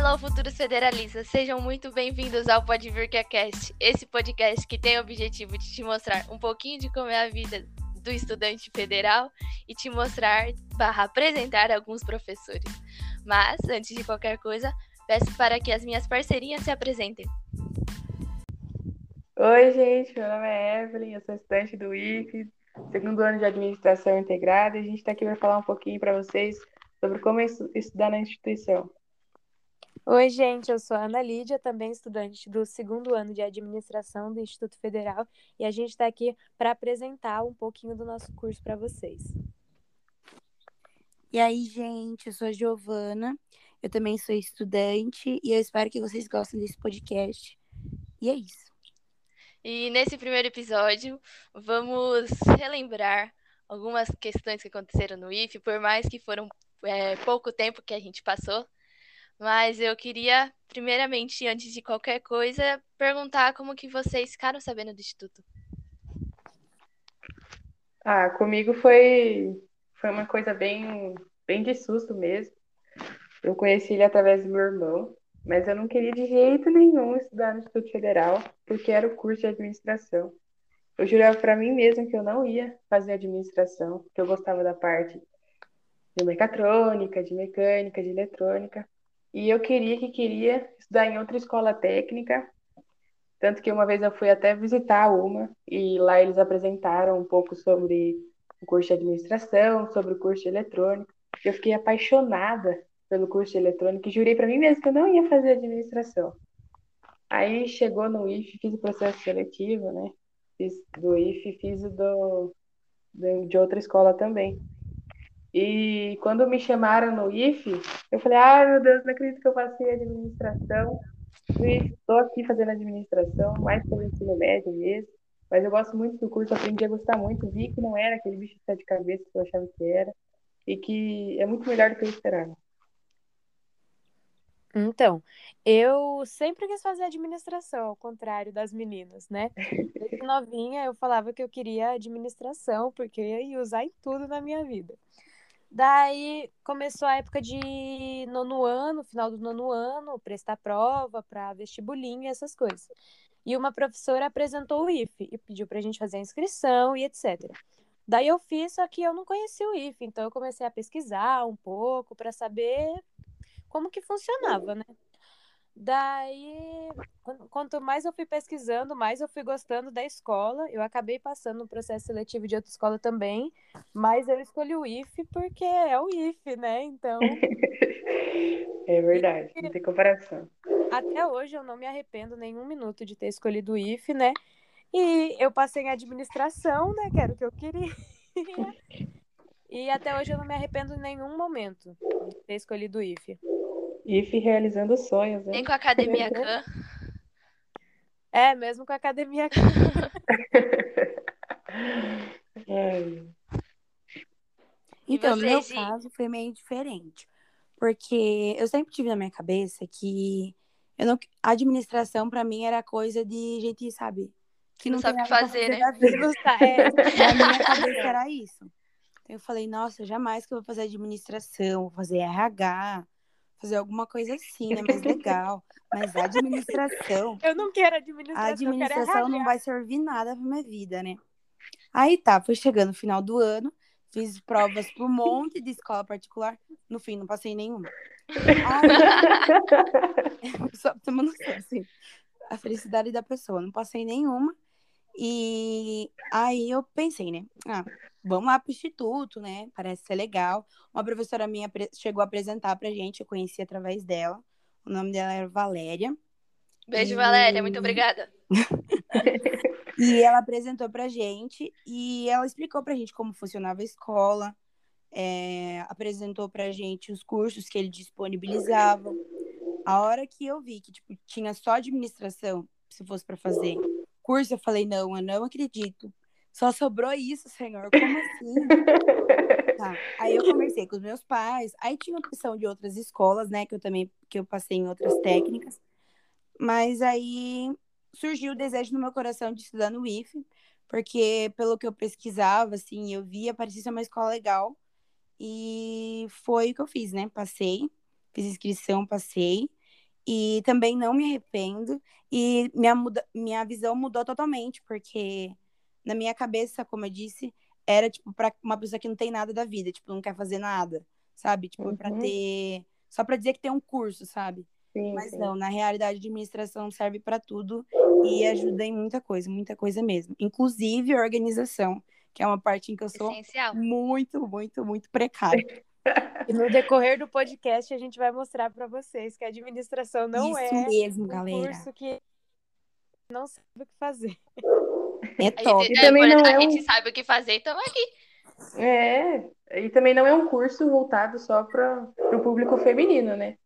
Olá, futuros federalistas, sejam muito bem-vindos ao Podvircast, esse podcast que tem o objetivo de te mostrar um pouquinho de como é a vida do estudante federal e te mostrar barra apresentar alguns professores. Mas, antes de qualquer coisa, peço para que as minhas parceirinhas se apresentem. Oi, gente, meu nome é Evelyn, eu sou estudante do IFE, segundo ano de Administração Integrada, e a gente está aqui para falar um pouquinho para vocês sobre como estudar na instituição. Oi, gente, eu sou a Ana Lídia, também estudante do segundo ano de administração do Instituto Federal, e a gente está aqui para apresentar um pouquinho do nosso curso para vocês. E aí, gente, eu sou a Giovana, eu também sou estudante, e eu espero que vocês gostem desse podcast. E é isso. E nesse primeiro episódio, vamos relembrar algumas questões que aconteceram no IF, por mais que foram é, pouco tempo que a gente passou mas eu queria, primeiramente, antes de qualquer coisa, perguntar como que vocês ficaram sabendo do Instituto. Ah, comigo foi, foi uma coisa bem, bem de susto mesmo. Eu conheci ele através do meu irmão, mas eu não queria de jeito nenhum estudar no Instituto Federal, porque era o curso de administração. Eu jurava para mim mesma que eu não ia fazer administração, que eu gostava da parte de mecatrônica, de mecânica, de eletrônica, e eu queria que queria estudar em outra escola técnica, tanto que uma vez eu fui até visitar uma e lá eles apresentaram um pouco sobre o curso de administração, sobre o curso de eletrônica. Eu fiquei apaixonada pelo curso de eletrônica e jurei para mim mesma que eu não ia fazer administração. Aí chegou no IF, fiz o processo seletivo, né? Fiz do IF, fiz o do, de outra escola também. E quando me chamaram no IFE, eu falei, ai meu Deus, não acredito que eu passei administração. Estou aqui fazendo administração, mais pelo ensino médio mesmo. Mas eu gosto muito do curso, aprendi a gostar muito. Vi que não era aquele bicho de sete cabeças que eu achava que era. E que é muito melhor do que eu esperava. Então, eu sempre quis fazer administração, ao contrário das meninas, né? Desde novinha eu falava que eu queria administração, porque eu ia usar em tudo na minha vida. Daí começou a época de nono ano, final do nono ano, prestar prova para vestibulinho e essas coisas. E uma professora apresentou o IFE e pediu para a gente fazer a inscrição e etc. Daí eu fiz, só que eu não conhecia o IFE, então eu comecei a pesquisar um pouco para saber como que funcionava, né? Daí, quanto mais eu fui pesquisando, mais eu fui gostando da escola. Eu acabei passando no processo seletivo de outra escola também, mas eu escolhi o IF porque é o IF, né? Então. É verdade, não tem comparação. Até hoje eu não me arrependo nenhum minuto de ter escolhido o IF, né? E eu passei em administração, né? Que era o que eu queria. E até hoje eu não me arrependo em nenhum momento de ter escolhido o IF. IF realizando sonhos, né? Nem com a Academia Khan. É, mesmo com a Academia Khan. então, no meu caso foi meio diferente. Porque eu sempre tive na minha cabeça que eu não, a administração para mim era coisa de gente, sabe? Que não, não sabe fazer, fazer, né? É, na minha cabeça era isso. Então eu falei, nossa, jamais que eu vou fazer administração, vou fazer RH, fazer alguma coisa assim, né? Mais legal. Mas a administração. Eu não quero administração. A administração não vai servir nada pra minha vida, né? Aí tá, foi chegando o final do ano, fiz provas para um monte de escola particular. No fim, não passei nenhuma. Aí, só pra uma noção, assim, a felicidade da pessoa. Não passei nenhuma. E aí eu pensei, né? Ah, vamos lá pro instituto, né? Parece ser legal. Uma professora minha chegou a apresentar pra gente, eu conheci através dela. O nome dela era Valéria. Beijo, e... Valéria, muito obrigada. e ela apresentou pra gente e ela explicou pra gente como funcionava a escola, é, apresentou pra gente os cursos que ele disponibilizava. A hora que eu vi que tipo, tinha só administração, se fosse para fazer curso, eu falei, não, eu não acredito. Só sobrou isso, senhor. Como assim? tá. Aí eu conversei com os meus pais. Aí tinha opção de outras escolas, né? Que eu também que eu passei em outras técnicas. Mas aí surgiu o desejo no meu coração de estudar no IFE, porque pelo que eu pesquisava, assim, eu via, parecia ser uma escola legal. E foi o que eu fiz, né? Passei, fiz inscrição, passei. E também não me arrependo. E minha, muda, minha visão mudou totalmente, porque na minha cabeça, como eu disse, era tipo para uma pessoa que não tem nada da vida, tipo, não quer fazer nada, sabe? Tipo, Uhum. para ter. Só para dizer que tem um curso, sabe? Sim, Mas sim. não, na realidade, a administração serve para tudo e ajuda em muita coisa, muita coisa mesmo. Inclusive a organização, que é uma parte em que eu sou Essencial. muito, muito, muito precária. E no decorrer do podcast a gente vai mostrar para vocês que a administração não Isso é mesmo, um galera. curso que não sabe o que fazer. É A top. gente, E também é, não a é gente um- sabe o que fazer, então aqui. É, e também não é um curso voltado só para o público feminino, né?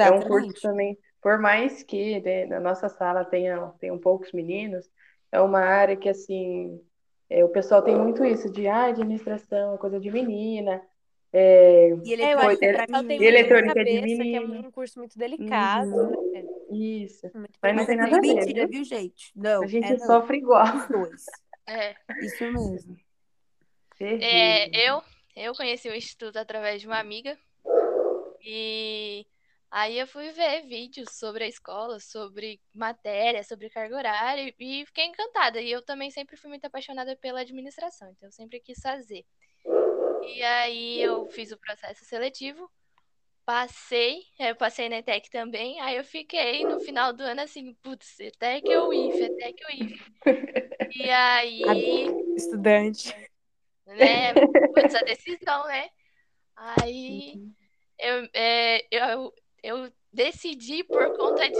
É um curso Exatamente. também, por mais que né, na nossa sala tenha, tenham poucos meninos, é uma área que, assim, é, o pessoal tem muito isso de, ah, administração coisa de menina, é, E É, eu acho que eletrônica tem menina. muito na eletrônica de cabeça que é um curso muito delicado, né? isso. Muito Mas não é tem nada a ver, mentira, viu? gente? Não, A gente é não. sofre igual. Os dois. É, Isso mesmo. É, eu, eu conheci o Instituto através de uma amiga. E aí eu fui ver vídeos sobre a escola, sobre matéria, sobre carga horária e fiquei encantada. E eu também sempre fui muito apaixonada pela administração, então eu sempre quis fazer. E aí eu fiz o processo seletivo, passei, é, eu passei na ETEC também, aí eu fiquei no final do ano assim, putz, ETEC ou IF, ETEC ou IF. E aí Estudante. né? Putz, a decisão, né? Aí eu, é, eu, eu decidi por conta de,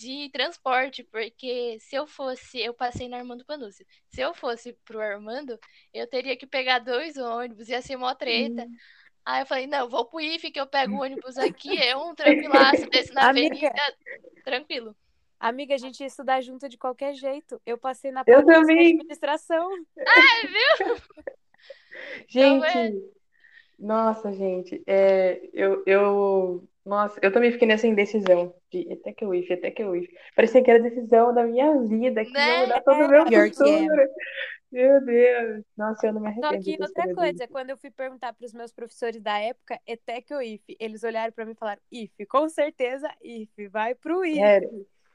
de transporte, porque se eu fosse, eu passei na Armando Panúcio. Se eu fosse pro Armando, eu teria que pegar dois ônibus, ia ser mó treta. Aí eu falei, não, vou pro IFE que eu pego o ônibus aqui, é um tranquilaço, desço na Amiga. avenida, tranquilo. Amiga, a gente ia estudar junto de qualquer jeito. Eu passei na Eu também. administração. Então, Gente, nossa, gente, é, eu, eu, nossa, eu também fiquei nessa indecisão de até que eu if, até que eu if. Parecia que era a decisão da minha vida, que ia Né? mudar todo o meu Pior que é. futuro. Meu Deus, nossa, eu não me Só arrependo que de ter outra coisa, quando eu fui perguntar para os meus professores da época, ETEC ou IF, eles olharam para mim e falaram, IF, com certeza IF, vai pro IF.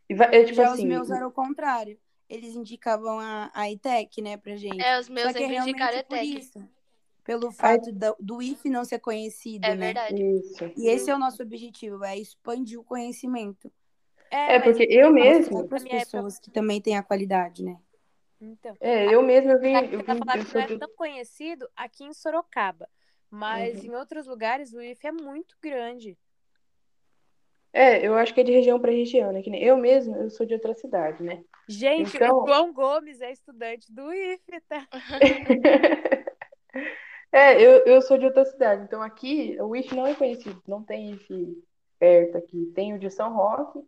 E é tipo Já assim, os meus eram o contrário. Eles indicavam a, a ITEC, né, pra gente. É, os meus Só que é sempre realmente indicaram ETEC. isso. Pelo fato do, do IF não ser conhecido, É né? verdade. isso. E esse é o nosso objetivo, é expandir o conhecimento. É, mas porque eu mesmo, Outras minha época- pessoas que também têm a qualidade, né? Então, é, eu mesmo eu vim, eu tá vim, falando eu que sou não é tão conhecido aqui em Sorocaba. Mas Uhum. em outros lugares o IF é muito grande. é, eu acho que é de região para região, né? Que nem eu mesmo, eu sou de outra cidade, né? Gente, Então- o João Gomes é estudante do IF, tá? É, eu, eu sou de outra cidade, então aqui o IF não é conhecido, não tem IF perto aqui. Tem o de São Roque,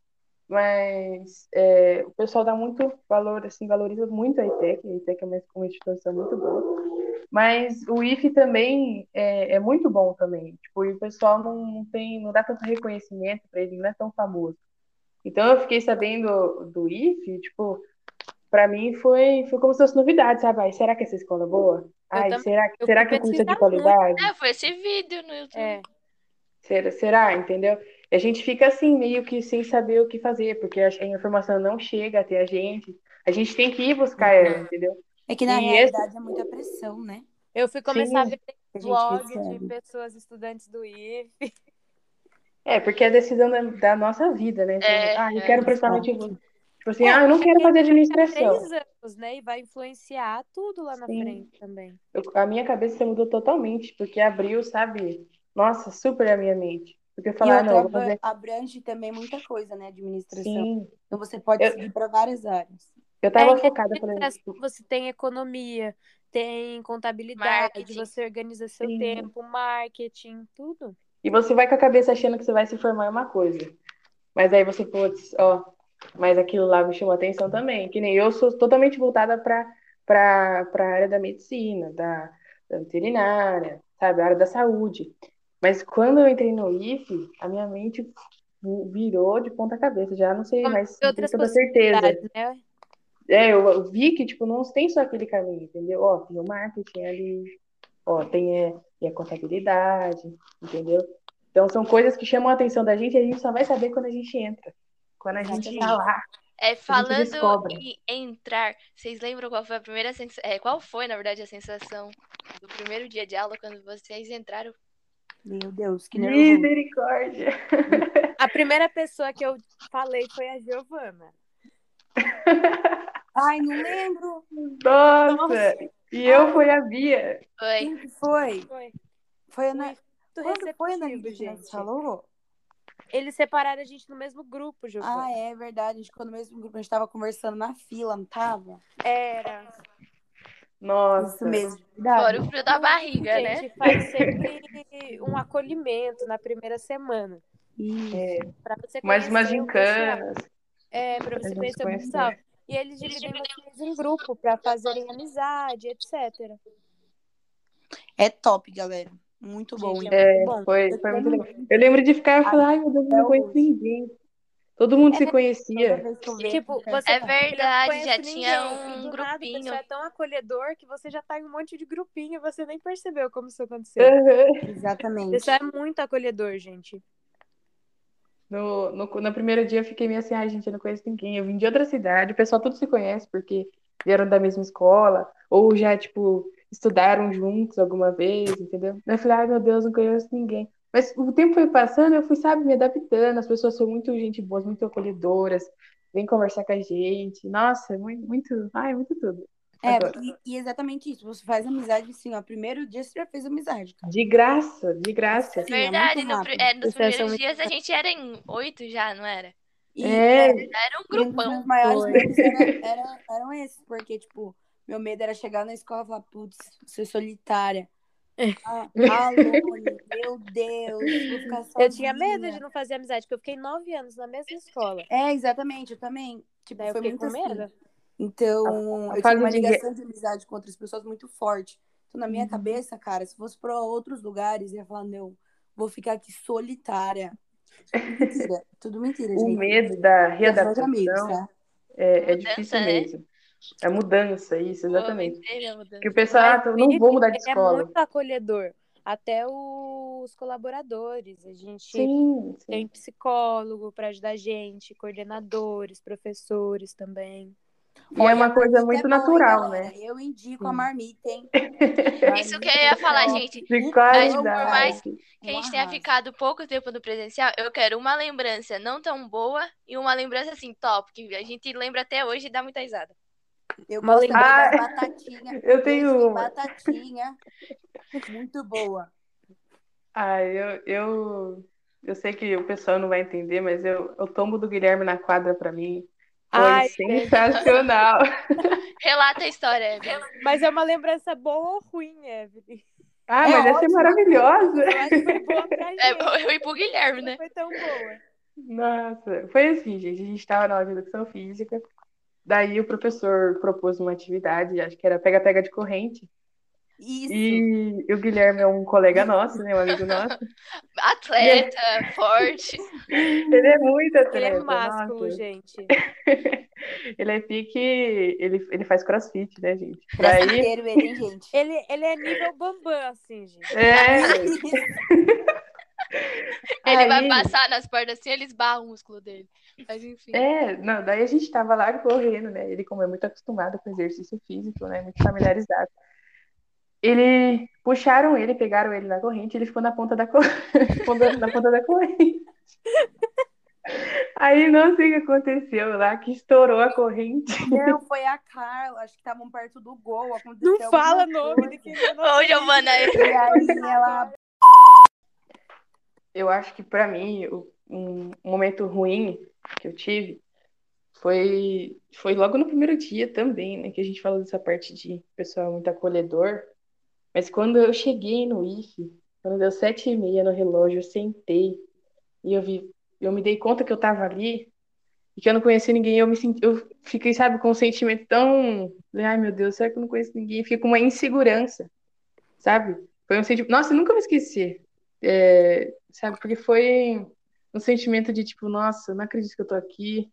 mas é, o pessoal dá muito valor, assim, valoriza muito a ITEC, a ITEC é uma, instituição muito boa. Mas o IF também é, é muito bom também, tipo, e o pessoal não, tem, não dá tanto reconhecimento para ele, não é tão famoso. Então eu fiquei sabendo do IF, tipo, para mim foi, foi como se fosse novidade, sabe? Será que essa escola é boa? Ai, também. será, Eu será que o curso é de pesquisar muito. qualidade? É, foi esse vídeo no YouTube. É. Será, será, entendeu? E a gente fica assim, meio que sem saber o que fazer, porque a, a informação não chega até a gente. A gente tem que ir buscar ela, entendeu? É que na E realidade é muita pressão, né? Eu fui começar a Sim. ver a gente vlog de pessoas estudantes do IF. É, porque é a decisão da, da nossa vida, né? É, ah, eu é. quero prestar vestibular. Tipo assim, ah, eu não quero fazer administração. Três anos, né? E vai influenciar tudo lá na Sim. frente também. Eu- a minha cabeça mudou totalmente, porque abriu, sabe? Nossa, super a minha mente. Porque eu E falar, ah, não, eu vou fazer. abrange também muita coisa, né? Administração. Sim. Então você pode Eu- seguir para várias áreas. Eu tava É, e focada, falei, administração, Você tem economia, tem contabilidade, Marketing. você organiza seu Sim. tempo, marketing, tudo. E você vai com a cabeça achando que você vai se formar em uma coisa. Mas aí você, putz, ó, mas aquilo lá me chamou a atenção também. Que nem eu sou totalmente voltada para a área da medicina, da, da veterinária, sabe, a área da saúde. Mas quando eu entrei no IF, a minha mente virou de ponta cabeça. Já não sei mais, outras tanta certeza. né? É, eu, vi que, tipo, não tem só aquele caminho, entendeu? Ó, tem o marketing ali, ó, tem é, e a contabilidade, entendeu? Então são coisas que chamam a atenção da gente e a gente só vai saber quando a gente entra. Quando a gente tá lá. É, falando em entrar, vocês lembram qual foi a primeira sensação? É, qual foi, na verdade, a sensação do primeiro dia de aula quando vocês entraram? Meu Deus, que nervoso. Misericórdia. A primeira pessoa que eu falei foi a Giovana. Ai, não lembro. Nossa! E eu foi a Bia. Foi. Quem que foi? Foi. Foi a Ana... Receptivo, Cristina que gente. falou? Eles separaram a gente no mesmo grupo, Giovana. Ah, é verdade. A gente ficou no mesmo grupo. A gente tava conversando na fila, não tava? Era. Nossa. Isso mesmo. Fora Verdade. o frio da barriga, a né? gente faz sempre um acolhimento na primeira semana. Isso. É, Pra você mais umas conhecer o pessoal. gincanas. É, pra você conhecer o pessoal. E eles dividem vocês em grupo pra fazerem amizade, etc. É top, galera. Muito bom. Gente? É, bom. foi, Eu foi muito lembro legal. Eu lembro de ficar e falar, ai meu Deus, eu não conheço ninguém. Todo mundo se Toda conhecia. vejo, Tipo, você É verdade, já ninguém, tinha um nada grupinho. pessoal é tão acolhedor que você já tá em um monte de grupinho e você nem percebeu como isso aconteceu. Aham. Exatamente. O pessoal é muito acolhedor, gente. No, no, no primeiro dia eu fiquei meio assim, ai gente, eu não conheço ninguém. Eu vim de outra cidade, o pessoal tudo se conhece porque vieram da mesma escola, ou já, tipo, estudaram juntos alguma vez, entendeu? Eu falei, ai meu Deus, não conheço ninguém. Mas o tempo foi passando, eu fui, sabe, me adaptando. As pessoas são muito gente boas, muito acolhedoras, vêm conversar com a gente. Nossa, é muito, muito, ai, muito tudo. É, e, e exatamente isso. Você faz amizade assim, ó. Primeiro dia você já fez amizade, cara. De graça, de graça. Sim, é Verdade, muito no, é, nos primeiros muito dias a gente era em oito já, não era? E, É. é, era um e um grupão. meus maiores era- eram esses, porque, tipo, meu medo era chegar na escola e falar, putz, ser solitária. Ah, Alone, meu Deus, vou ficar sozinha. Eu tinha medo de não fazer amizade, porque eu fiquei nove anos na mesma escola. É, exatamente, eu também. Tipo, Daí eu foi fiquei muito com assim. medo. Então, A- a eu tinha uma de ligação de amizade com outras pessoas muito forte. Então, na minha Uhum. cabeça, cara, se fosse para outros lugares, eu ia falar, não, vou ficar aqui solitária. Mentira, tudo mentira, O gente. medo da muitos amigos, readaptação tá? é, é Mudança, difícil né? mesmo. A mudança, isso, exatamente. Pô, mudança. Porque o pessoal, ah, eu não vou mudar de é escola. muito acolhedor. Até os colaboradores. A gente Sim, sim. tem psicólogo para ajudar a gente, coordenadores, professores também. E é uma coisa marmita muito é natural, galera? né? Eu indico a Sim. marmita, hein? Isso que eu ia falar, gente. De por qualidade. mais Que a gente tenha ficado pouco tempo no presencial, eu quero uma lembrança não tão boa e uma lembrança assim, top, que a gente lembra até hoje e dá muita risada. Eu Uma das batatinhas. Eu tenho uma. batatinha. Muito boa. Ah, eu, eu, eu sei que o pessoal não vai entender, mas eu, o tombo do Guilherme na quadra pra mim foi Ai, sensacional. Relata a história, Evelyn. Mas é uma lembrança boa ou ruim, Evelyn? Ah, É mas essa é maravilhosa. Eu acho que foi boa pra gente. É, eu e pro Guilherme, Não né? foi tão boa. Nossa, foi assim, gente. A gente estava na aula de educação física. Daí o professor propôs uma atividade, acho que era pega-pega de corrente. Isso. E o Guilherme é um colega nosso, né? Um amigo nosso. Atleta, forte. Ele é muito Ele atleta. é másculo, nossa. gente. Ele é pique. Ele, ele faz crossfit, né, gente? Daí. ele, hein, gente? Ele, ele é nível bambam, assim, gente. É, Ele vai Aí- passar nas portas assim, ele esbarra o músculo dele. Mas enfim. É, não, daí a gente tava lá correndo, né? Ele, como é muito acostumado com exercício físico, né? Muito familiarizado. Ele puxaram ele, pegaram ele na corrente, ele ficou na ponta da, co... na ponta da corrente. Aí não sei o que aconteceu lá, que estourou a corrente. Não, foi a Carla. Acho que estavam perto do gol. Aconteceu Não fala nome de quem não Ô. Giovana, E aí ela. Eu acho que pra mim, um momento ruim que eu tive foi, foi logo no primeiro dia também, né? Que a gente falou dessa parte de pessoal muito acolhedor. Mas quando eu cheguei no IFE, quando deu sete e meia no relógio, eu sentei e eu vi, eu me dei conta que eu tava ali e que eu não conhecia ninguém. Eu me senti, eu fiquei, sabe, com um sentimento tão, ai meu Deus, será que eu não conheço ninguém? Fiquei com uma insegurança, sabe? Foi um sentimento, nossa, eu nunca vou esquecer, É, sabe? Porque foi um sentimento de tipo, nossa, não acredito que eu tô aqui.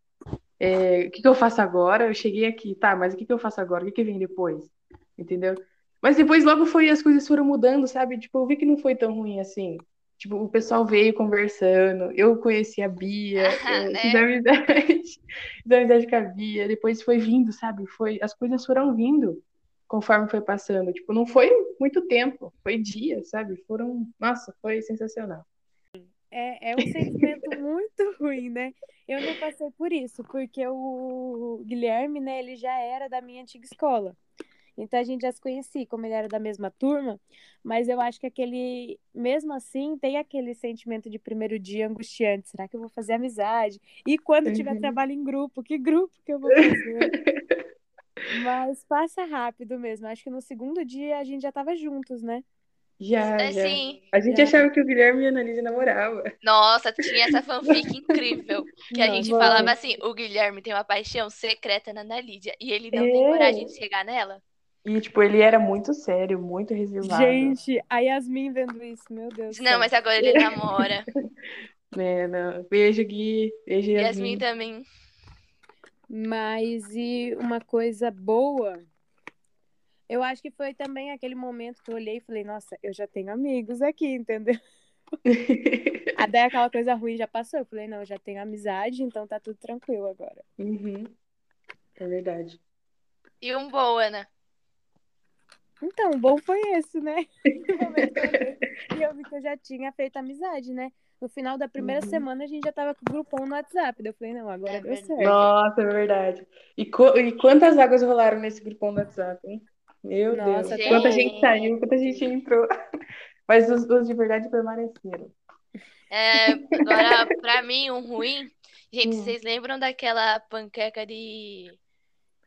É, o que que eu faço agora? Eu cheguei aqui, tá, mas o que que eu faço agora? O que que vem depois? Entendeu? Mas depois logo foi, as coisas foram mudando, sabe? Tipo, eu vi que não foi tão ruim assim. Tipo, o pessoal veio conversando, eu conheci a Bia, Ah, eu né? fiz amizade, fiz amizade com a Bia, depois foi vindo, sabe? Foi, as coisas foram vindo conforme foi passando. Tipo, não foi muito tempo, foi dias, sabe? Foram, nossa, foi sensacional. É, é um sentimento muito ruim, né? Eu não passei por isso, porque o Guilherme, né, ele já era da minha antiga escola. Então a gente já se conhecia, como ele era da mesma turma, mas eu acho que aquele, mesmo assim, tem aquele sentimento de primeiro dia angustiante. Será que eu vou fazer amizade? E quando tiver Uhum. trabalho em grupo, que grupo que eu vou fazer? Mas passa rápido mesmo. Acho que no segundo dia a gente já tava juntos, né? Já, É, já. sim. A gente Já. achava que o Guilherme e a Annalise namoravam. Nossa, tinha essa fanfic incrível. Que a gente falava assim: o Guilherme tem uma paixão secreta na Ana Lídia. E ele não tem É. coragem de chegar nela. E, tipo, ele era muito sério, muito reservado. Gente, a Yasmin vendo isso, meu Deus. Não, mas agora ele namora. Não. Beijo, Gui. Beijo, Yasmin Yasmin. também. Mas e uma coisa boa, eu acho que foi também aquele momento que eu olhei e falei, nossa, eu já tenho amigos aqui, entendeu? Daí aquela coisa ruim já passou. Eu falei, não, eu já tenho amizade, então tá tudo tranquilo agora. Uhum. É verdade. E um boa, né? Então, o bom foi esse, né? E eu vi que eu já tinha feito amizade, né? No final da primeira Uhum. semana a gente já tava com o grupão no WhatsApp. Daí eu falei, não, agora É deu certo. Nossa, é verdade. E, e quantas águas rolaram nesse grupão do WhatsApp, hein? Meu Nossa, Deus. Quanta gente saiu, quanta gente entrou. Mas os, os de verdade permaneceram. É, agora, pra mim, um ruim. Gente, Hum. vocês lembram daquela panqueca de.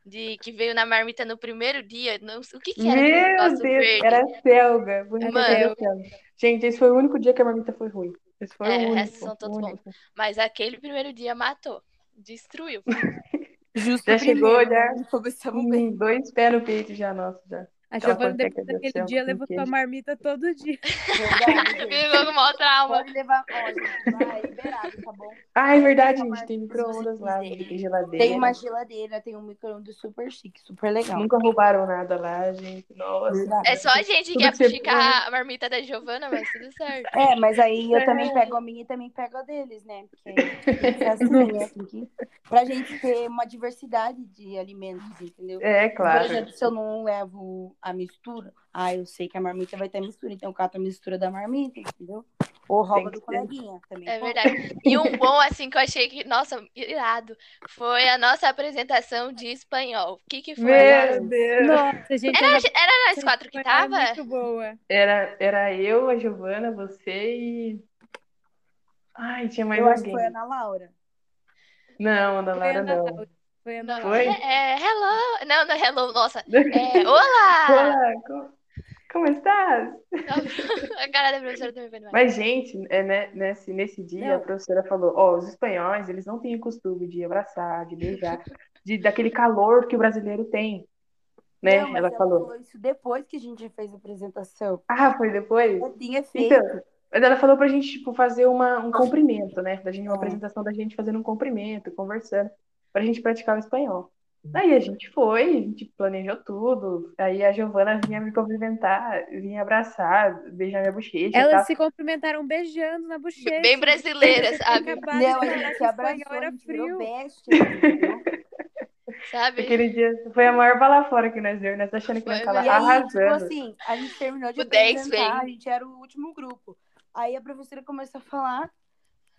De que veio na marmita no primeiro dia? Não, o que que era Meu Deus, verde? era a Selga. Bonita Mano. Selga. Gente, esse foi o único dia que a marmita foi ruim. Esse foi É, o resto são todos bons. único. Mas aquele primeiro dia matou. Destruiu. Justo Já chegou, já? Começamos bem. Dois pés no peito já, nossa, já. A Giovana, depois de daquele dia, levou sua marmita todo dia. Verdade. Ficou com maior trauma. Pode levar. Gente, vai, liberado, tá bom? Ah, é verdade, gente. Tem micro-ondas lá, tem geladeira. Tem uma geladeira, tem um micro-ondas super chique, super legal. Nunca roubaram nada lá, gente. Nossa. Verdade. É só a gente que quer fuxicar a marmita da Giovana, mas tudo certo. É, mas aí eu É. também pego a minha e também pego a deles, né? Porque ser assim, né? Que... Pra gente ter uma diversidade de alimentos, entendeu? É, Por claro. exemplo, se eu não levo a mistura, ah, eu sei que a marmita vai ter mistura, então eu cato a mistura da marmita, entendeu? Ou rouba do coleguinha também. É verdade. E um bom, assim, que eu achei que, nossa, irado, foi a nossa apresentação de espanhol. O que que foi? Meu Deus. Nossa, gente, Era, era nós quatro que tava? muito boa. Era, era eu, a Giovana, você e. Ai, tinha mais Eu acho que alguém. foi a Ana Laura. Não, Ana Laura a Ana não. Foi Não. Foi? É, é, hello. Não, não é hello, nossa. É, olá! Olá, como, como estás? A cara da professora também foi demais. Mas, gente, é, né, nesse, nesse dia Não. a professora falou: Ó, os espanhóis, eles não têm o costume de abraçar, de beijar, de, daquele calor que o brasileiro tem. Né? Não, mas Ela falou. isso depois que a gente fez a apresentação. Ah, foi depois? Já tinha feito. Então, mas ela falou pra gente, tipo, fazer uma, um cumprimento, né? Da gente, uma É. apresentação da gente fazendo um cumprimento, conversando, pra gente praticar o espanhol. Daí a gente foi, a gente planejou tudo. Aí a Giovana vinha me cumprimentar, vinha abraçar, beijar minha bochecha Elas se cumprimentaram beijando na bochecha. Bem brasileira, sabe? Acabaram de Não, a gente o abraçou, a era frio. best? Sabe? Aquele dia foi a maior bala fora que nós deu, nós achando que nós tava E aí, tipo arrasando. assim, a gente terminou de O 10 apresentar, a gente era o último grupo. Aí a professora começou a falar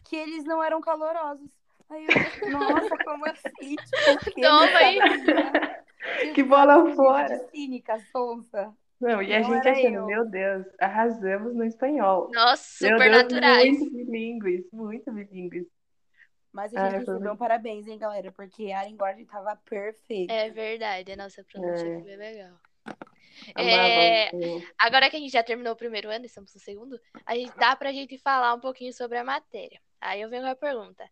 que eles não eram calorosos. Aí eu, nossa, como assim? Tipo? Toma aí. sabia. Que bola Tipo, fora. Cínica, sonsa. Não, e a Não gente achando, eu. meu Deus, arrasamos no espanhol. Nossa, Meu super Deus, naturais. muito bilíngues, muito bilíngues. Mas a gente foi recebeu um parabéns, hein, galera? Porque a linguagem tava perfeita. É verdade, a nossa pronúncia É. foi bem legal. É, agora que a gente já terminou o primeiro ano, estamos no segundo, a gente dá pra gente falar um pouquinho sobre a matéria. Aí eu venho com a pergunta.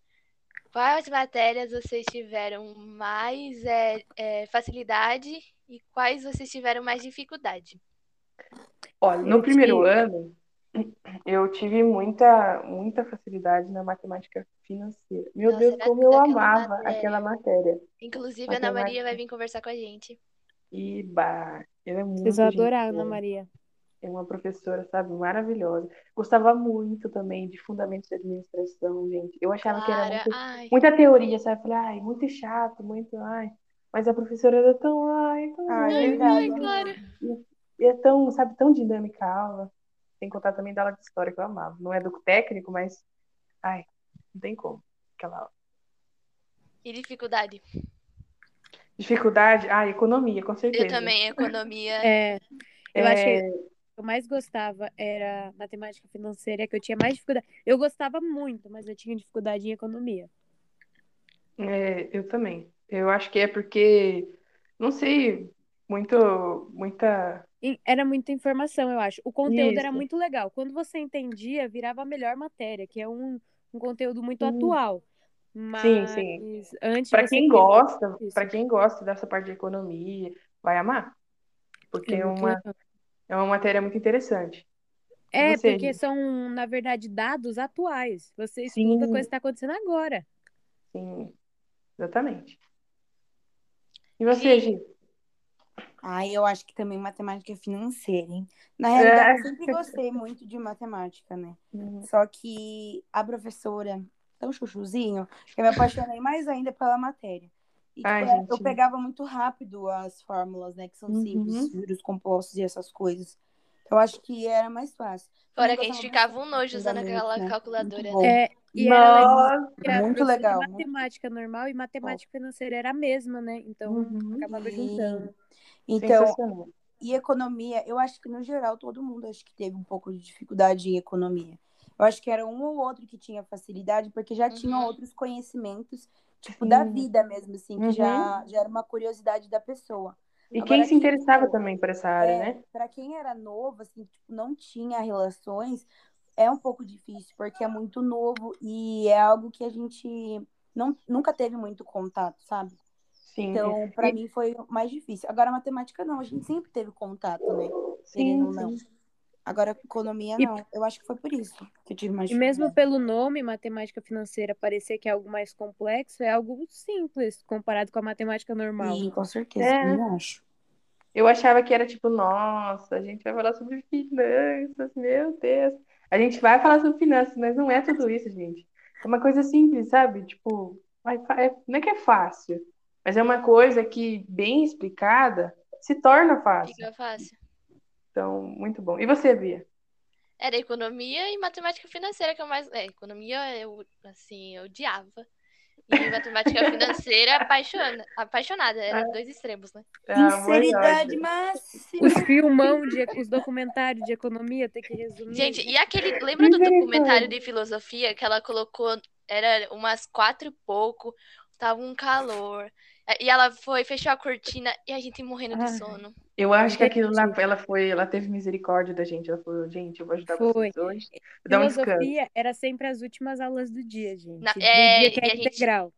Quais matérias vocês tiveram mais é, é, facilidade e quais vocês tiveram mais dificuldade? Olha, no Eu primeiro tive- ano, eu tive muita, muita facilidade na matemática financeira. Meu Nossa, Deus, como eu aquela amava matéria. aquela matéria. Inclusive, a Ana Maria Matemática. vai vir conversar com a gente. Bah, ela é muito Vocês vão adorar. Ana Maria. Uma professora, sabe, maravilhosa. Gostava muito também de fundamentos de administração, gente. Eu achava que era Clara, muito, ai. muita teoria, sabe? Falei, ai, muito chato, muito, ai. Mas a professora era tão, ai, tão Ai, Ai, verdade. Clara. E é tão, sabe, tão dinâmica a aula. Sem contar também da aula de história que eu amava. Não é do técnico, mas, ai, não tem como. Aquela aula. E dificuldade? Dificuldade, ah, economia, com certeza. Eu também, economia. É, eu É, que que eu mais gostava era matemática financeira, que eu tinha mais dificuldade. Eu gostava muito, mas eu tinha dificuldade em economia. é, eu também. Eu acho que é porque, não sei, muito, muita. Era muita informação, eu acho. O conteúdo era Isso. muito legal. Quando você entendia, virava a melhor matéria, que é um, um conteúdo muito Sim. atual. Mas Sim, sim. antes Para quem gosta, para quem gosta dessa parte de economia, vai amar. Porque É uma, legal. É uma matéria muito interessante. É, você, porque são, na verdade, dados atuais. Você Sim. estuda a coisa que está acontecendo agora. Sim, exatamente. E você, Gi? Ai, eu acho que também matemática financeira, hein? Na realidade, É. eu sempre gostei muito de matemática, né? Uhum. Só que a professora, tão chuchuzinho, eu me apaixonei mais ainda pela matéria. E, tipo, Ai, é, gente. eu pegava muito rápido as fórmulas, né? Que são Uhum. simples, juros compostos e essas coisas. Eu acho que era mais fácil. Fora que a gente ficava um nojo usando aquela né? calculadora, Muito né? É, e era legal. Nossa! porque a Muito legal, de muito matemática normal e matemática financeira era a mesma, né? Então, Uhum. acabava E- juntando. Então. E economia, eu acho que no geral todo mundo acho que teve um pouco de dificuldade em economia. Eu acho que era um ou outro que tinha facilidade, porque já tinham Uhum. outros conhecimentos, tipo, da vida mesmo, assim, que Uhum. já, já era uma curiosidade da pessoa. E Agora, quem se quem interessava for- também por essa área, É, né? para quem era novo, assim, tipo, não tinha relações, é um pouco difícil, porque é muito novo e é algo que a gente não, nunca teve muito contato, sabe? Sim. Então, para E- mim foi mais difícil. Agora, matemática não, a gente sempre teve contato, né? Sim, não. sim. Agora, economia, E- não. Eu acho que foi por isso que eu tive mais E mesmo pelo nome, matemática financeira, parecer que é algo mais complexo, é algo simples comparado com a matemática normal. Sim, com certeza, É. também acho. Eu achava que era tipo, nossa, a gente vai falar sobre finanças, meu Deus. A gente vai falar sobre finanças, mas não é tudo isso, gente. É uma coisa simples, sabe? Tipo, é- não é que é fácil, mas é uma coisa que, bem explicada, se torna fácil. Fica fácil. Então, muito bom. E você, Bia? Era economia e matemática financeira que eu mais. É, economia eu, assim, eu odiava. E matemática financeira, apaixona... apaixonada. Era dois extremos, né? Ah, Sinceridade amor e ódio. máxima. Os filmão, de, os documentários de economia, tem que resumir. Gente, e aquele. Lembra do Misericórdia. documentário de filosofia que ela colocou? Era umas quatro e pouco, tava um calor. E ela foi, fechou a cortina e a gente morrendo de Ah. sono. Eu acho que aquilo lá, ela foi, ela teve misericórdia da gente. Ela falou, gente, eu vou ajudar Foi. vocês hoje. Vou dar um descanso. Filosofia era sempre as últimas aulas do dia, gente. Na- do é, dia que é a gente- integral.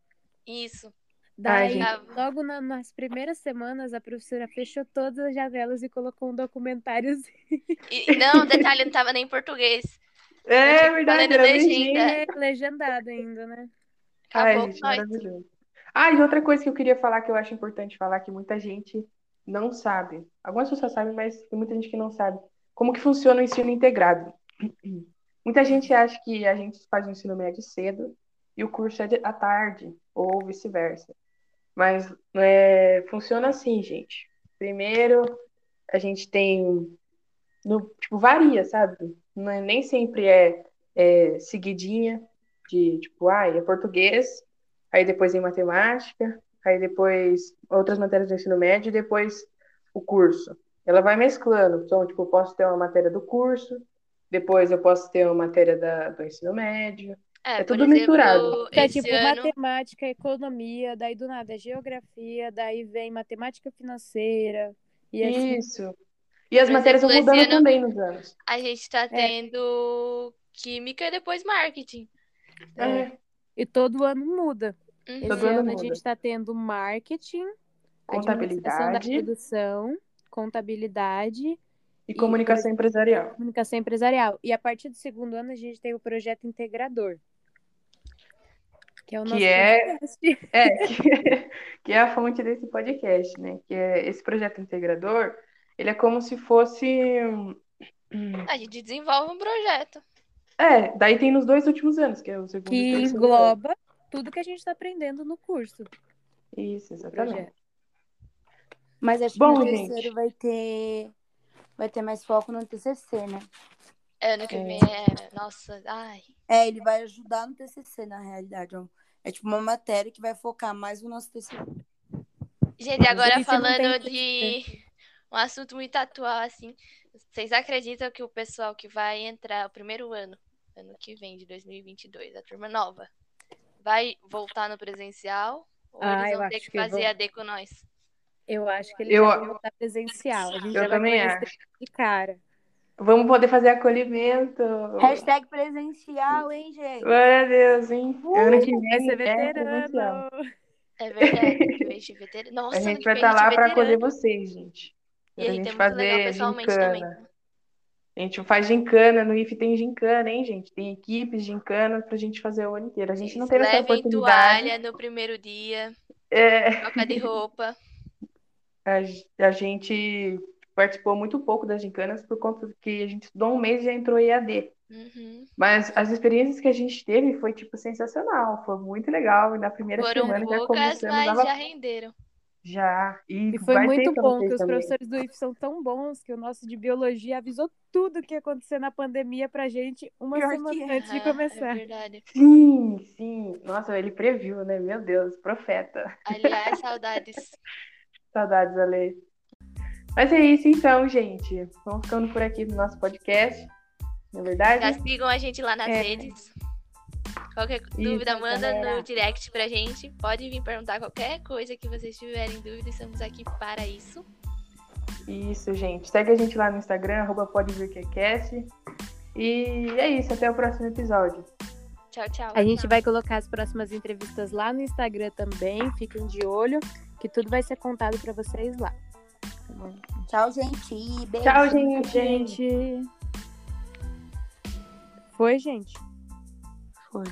Isso. Daí, gente. logo na- nas primeiras semanas, a professora fechou todas as janelas e colocou um documentário. E, não, detalhe, não tava nem em português. É Eu verdade, era legenda. É, legendado ainda, né? Ai, Acabou gente, com nós. maravilhoso. Ah, e outra coisa que eu queria falar, que eu acho importante falar, que muita gente não sabe. Algumas pessoas sabem, mas tem muita gente que não sabe. Como que funciona o ensino integrado. Muita gente acha que a gente faz o ensino médio cedo e o curso é à tarde, ou vice-versa. Mas é, funciona assim, gente. Primeiro, a gente tem. No, tipo, varia, sabe? É- nem sempre é, é seguidinha de tipo, ah, é português, aí depois em matemática, aí depois outras matérias do ensino médio e depois o curso. Ela vai mesclando. Então, tipo, eu posso ter uma matéria do curso, depois eu posso ter uma matéria da, do ensino médio. É, É tudo exemplo, misturado. Que é tipo ano. matemática, economia, daí do nada é geografia, daí vem matemática financeira. E assim, Isso. E as Por matérias vão mudando ano- também nos anos. A gente tá tendo química e depois marketing. É. e todo ano muda. Uhum. Esse Todo ano ano a gente tá tendo marketing, Contabilidade produção, contabilidade e comunicação empresarial. comunicação empresarial. E a partir do segundo ano a gente tem o projeto integrador. Que é o Que nosso é-. É, que, que é a fonte desse podcast, né? Que é esse projeto integrador, ele é como se fosse, A gente desenvolve um projeto. É, daí tem nos dois últimos anos, que é o segundo Que e terceiro engloba tudo que a gente está aprendendo no curso. ano. Isso, exatamente. Mas acho que Bom, no gente. terceiro vai ter, vai ter mais foco no TCC, né? Ano que É. vem é. Nossa, ai. É, ele vai ajudar no TCC, na realidade. ó. É tipo uma matéria que vai focar mais no nosso TCC. Gente, agora falando que de um assunto muito atual, assim. Vocês acreditam que o pessoal que vai entrar o primeiro ano, ano que vem, de 2022, a turma nova, vai voltar no presencial? Ou Ah, eles eu vão ter acho que que fazer vão. AD com nós? Eu acho que ele Eu- vai voltar presencial. A gente Eu já vai também conhecer acho. de cara. Vamos poder fazer acolhimento. Hashtag presencial, hein, gente? Glória a Deus, hein? ano que Vai vem ser é veterano. É verdade, de veterano. Nossa, A gente vai estar lá de para acolher vocês, gente. E a gente gente é muito legal fazer pessoalmente também. A gente faz gincana, no IF tem gincana, hein, gente? Tem equipes gincana pra gente fazer o ano inteiro. A gente não Isso, teve essa oportunidade. toalha no primeiro dia, É, troca de roupa. a, a gente participou muito pouco das gincanas por conta que a gente estudou um mês e já entrou em EAD. Uhum. Mas as experiências que a gente teve foi, tipo, sensacional. Foi muito legal. E na primeira Foram semana já poucas, começamos mas já renderam. Já. E, E foi muito bom que os também. professores do IF são tão bons que o nosso de biologia avisou tudo que ia acontecer na pandemia pra gente uma Pior semana que é. antes de Ah, começar. É verdade. Sim, sim. Nossa, ele previu, né? Meu Deus, profeta. Aliás, saudades. Saudades, Ale. Mas é isso então, gente. Vamos ficando por aqui no nosso podcast. Na Já verdade, sigam a gente lá nas É. redes. Qualquer dúvida, manda galera. no direct pra gente. Pode vir perguntar qualquer coisa que vocês tiverem dúvida. Estamos aqui para isso. isso, gente. Segue a gente lá no Instagram, arroba. E é isso, até o próximo episódio. Tchau, tchau. A gente vai colocar as próximas entrevistas lá no Instagram também. Fiquem de olho, que tudo vai ser contado pra vocês lá. Tchau, gente. Beijo. Tchau, gente. Gente. Foi, gente? Foi.